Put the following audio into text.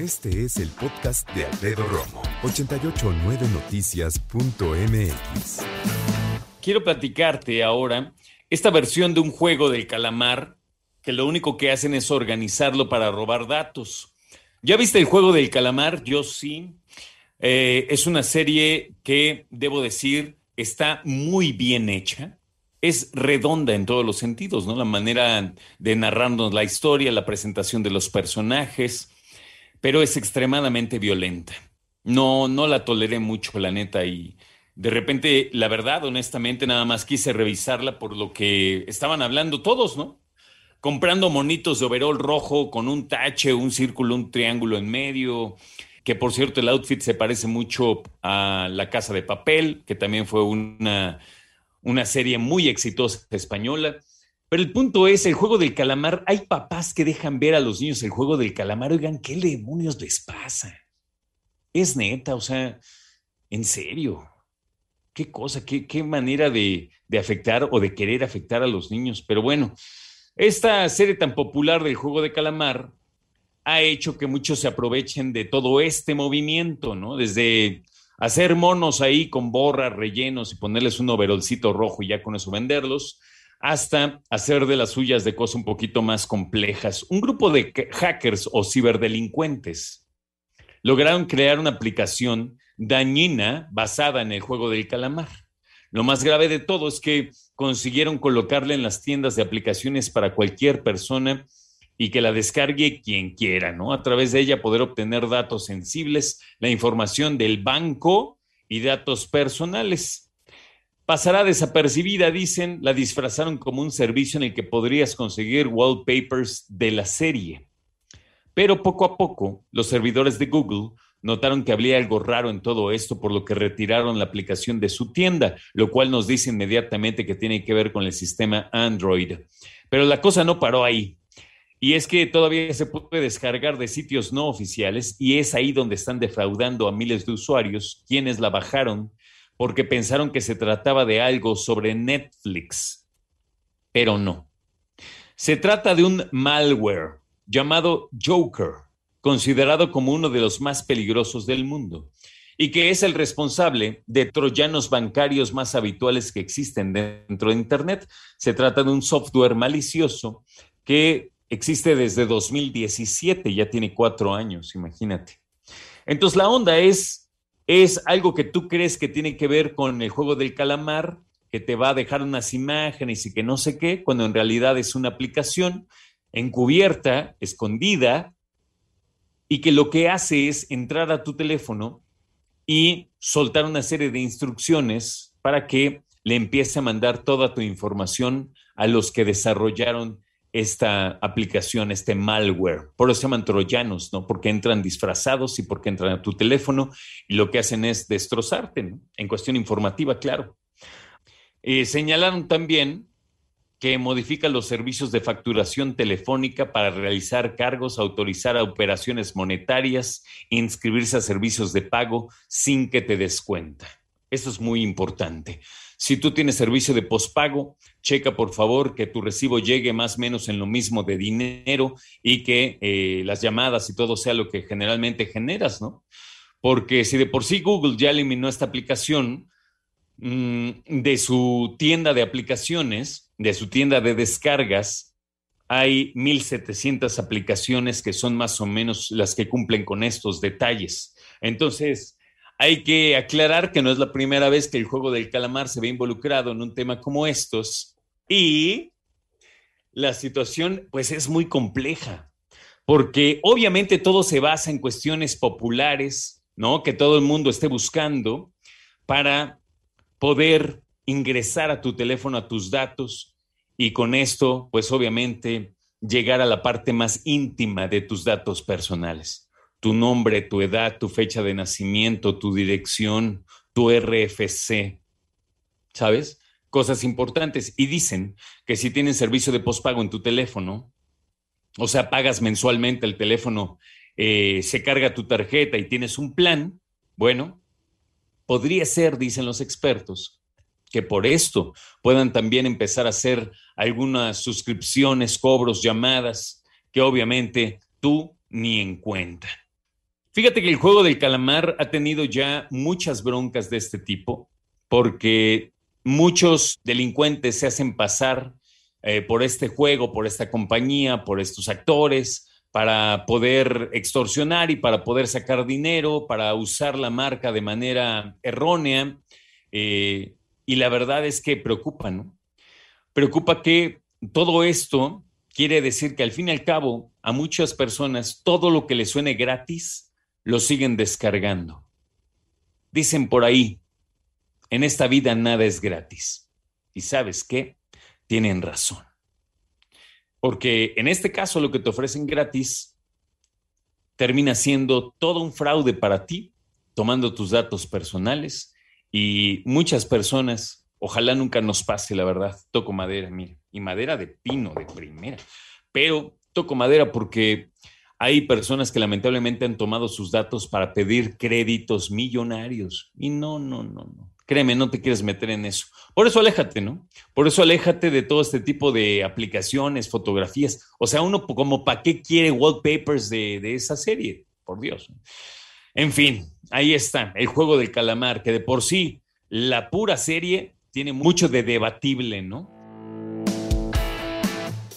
Este es el podcast de Alfredo Romo, 889noticias.mx. Quiero platicarte ahora esta versión de un juego del calamar que lo único que hacen es organizarlo para robar datos. ¿Ya viste el juego del calamar? Yo sí. Eh, es una serie que, debo decir, está muy bien hecha. Es redonda en todos los sentidos, ¿no? La manera de narrarnos la historia, la presentación de los personajes, pero es extremadamente violenta. No, no la toleré mucho, la neta, y de repente, la verdad, honestamente, nada más quise revisarla por lo que estaban hablando todos, ¿no? Comprando monitos de overol rojo con un tache, un círculo, un triángulo en medio, que por cierto el outfit se parece mucho a La Casa de Papel, que también fue una, una serie muy exitosa española. Pero el punto es, el juego del calamar, hay papás que dejan ver a los niños el juego del calamar, oigan, ¿qué demonios les pasa? Es neta, o sea, en serio, qué cosa, qué, qué manera de, de afectar o de querer afectar a los niños. Pero bueno, esta serie tan popular del juego de calamar ha hecho que muchos se aprovechen de todo este movimiento, ¿no? Desde hacer monos ahí con borras, rellenos y ponerles un overolcito rojo y ya con eso venderlos, hasta hacer de las suyas de cosas un poquito más complejas. Un grupo de hackers o ciberdelincuentes lograron crear una aplicación dañina basada en el juego del calamar. Lo más grave de todo es que consiguieron colocarla en las tiendas de aplicaciones para cualquier persona y que la descargue quien quiera, ¿no? A través de ella poder obtener datos sensibles, la información del banco y datos personales. Pasará desapercibida, dicen, la disfrazaron como un servicio en el que podrías conseguir wallpapers de la serie. Pero poco a poco, los servidores de Google notaron que había algo raro en todo esto, por lo que retiraron la aplicación de su tienda, lo cual nos dice inmediatamente que tiene que ver con el sistema Android. Pero la cosa no paró ahí. Y es que todavía se puede descargar de sitios no oficiales y es ahí donde están defraudando a miles de usuarios, quienes la bajaron porque pensaron que se trataba de algo sobre Netflix, pero no. Se trata de un malware llamado Joker, considerado como uno de los más peligrosos del mundo, y que es el responsable de troyanos bancarios más habituales que existen dentro de Internet. Se trata de un software malicioso que existe desde 2017, ya tiene cuatro años, imagínate. Entonces la onda es es algo que tú crees que tiene que ver con el juego del calamar, que te va a dejar unas imágenes y que no sé qué, cuando en realidad es una aplicación encubierta, escondida, y que lo que hace es entrar a tu teléfono y soltar una serie de instrucciones para que le empiece a mandar toda tu información a los que desarrollaron esta aplicación, este malware. Por eso se llaman troyanos, ¿no? Porque entran disfrazados y porque entran a tu teléfono y lo que hacen es destrozarte, ¿no? En cuestión informativa, claro. Eh, señalaron también que modifica los servicios de facturación telefónica para realizar cargos, autorizar operaciones monetarias, inscribirse a servicios de pago sin que te des cuenta. Eso es muy importante. Si tú tienes servicio de pospago, checa por favor que tu recibo llegue más o menos en lo mismo de dinero y que eh, las llamadas y todo sea lo que generalmente generas, ¿no? Porque si de por sí Google ya eliminó esta aplicación mm, de su tienda de aplicaciones, de su tienda de descargas, hay 1.700 aplicaciones que son más o menos las que cumplen con estos detalles. Entonces, hay que aclarar que no es la primera vez que el juego del calamar se ve involucrado en un tema como estos y la situación pues es muy compleja porque obviamente todo se basa en cuestiones populares, ¿no? Que todo el mundo esté buscando para poder ingresar a tu teléfono, a tus datos y con esto pues obviamente llegar a la parte más íntima de tus datos personales tu nombre, tu edad, tu fecha de nacimiento, tu dirección, tu RFC, ¿sabes? Cosas importantes. Y dicen que si tienes servicio de postpago en tu teléfono, o sea, pagas mensualmente el teléfono, eh, se carga tu tarjeta y tienes un plan, bueno, podría ser, dicen los expertos, que por esto puedan también empezar a hacer algunas suscripciones, cobros, llamadas, que obviamente tú ni en cuenta. Fíjate que el juego del calamar ha tenido ya muchas broncas de este tipo, porque muchos delincuentes se hacen pasar eh, por este juego, por esta compañía, por estos actores, para poder extorsionar y para poder sacar dinero, para usar la marca de manera errónea. Eh, y la verdad es que preocupa, ¿no? Preocupa que todo esto quiere decir que al fin y al cabo a muchas personas todo lo que les suene gratis lo siguen descargando. Dicen por ahí, en esta vida nada es gratis. ¿Y sabes qué? Tienen razón. Porque en este caso lo que te ofrecen gratis termina siendo todo un fraude para ti, tomando tus datos personales y muchas personas, ojalá nunca nos pase, la verdad, toco madera, mira, y madera de pino, de primera, pero toco madera porque hay personas que lamentablemente han tomado sus datos para pedir créditos millonarios y no, no, no, no. Créeme, no te quieres meter en eso. Por eso aléjate, ¿no? Por eso aléjate de todo este tipo de aplicaciones, fotografías. O sea, uno como para qué quiere wallpapers de, de esa serie, por Dios. En fin, ahí está, el juego del calamar, que de por sí la pura serie tiene mucho de debatible, ¿no?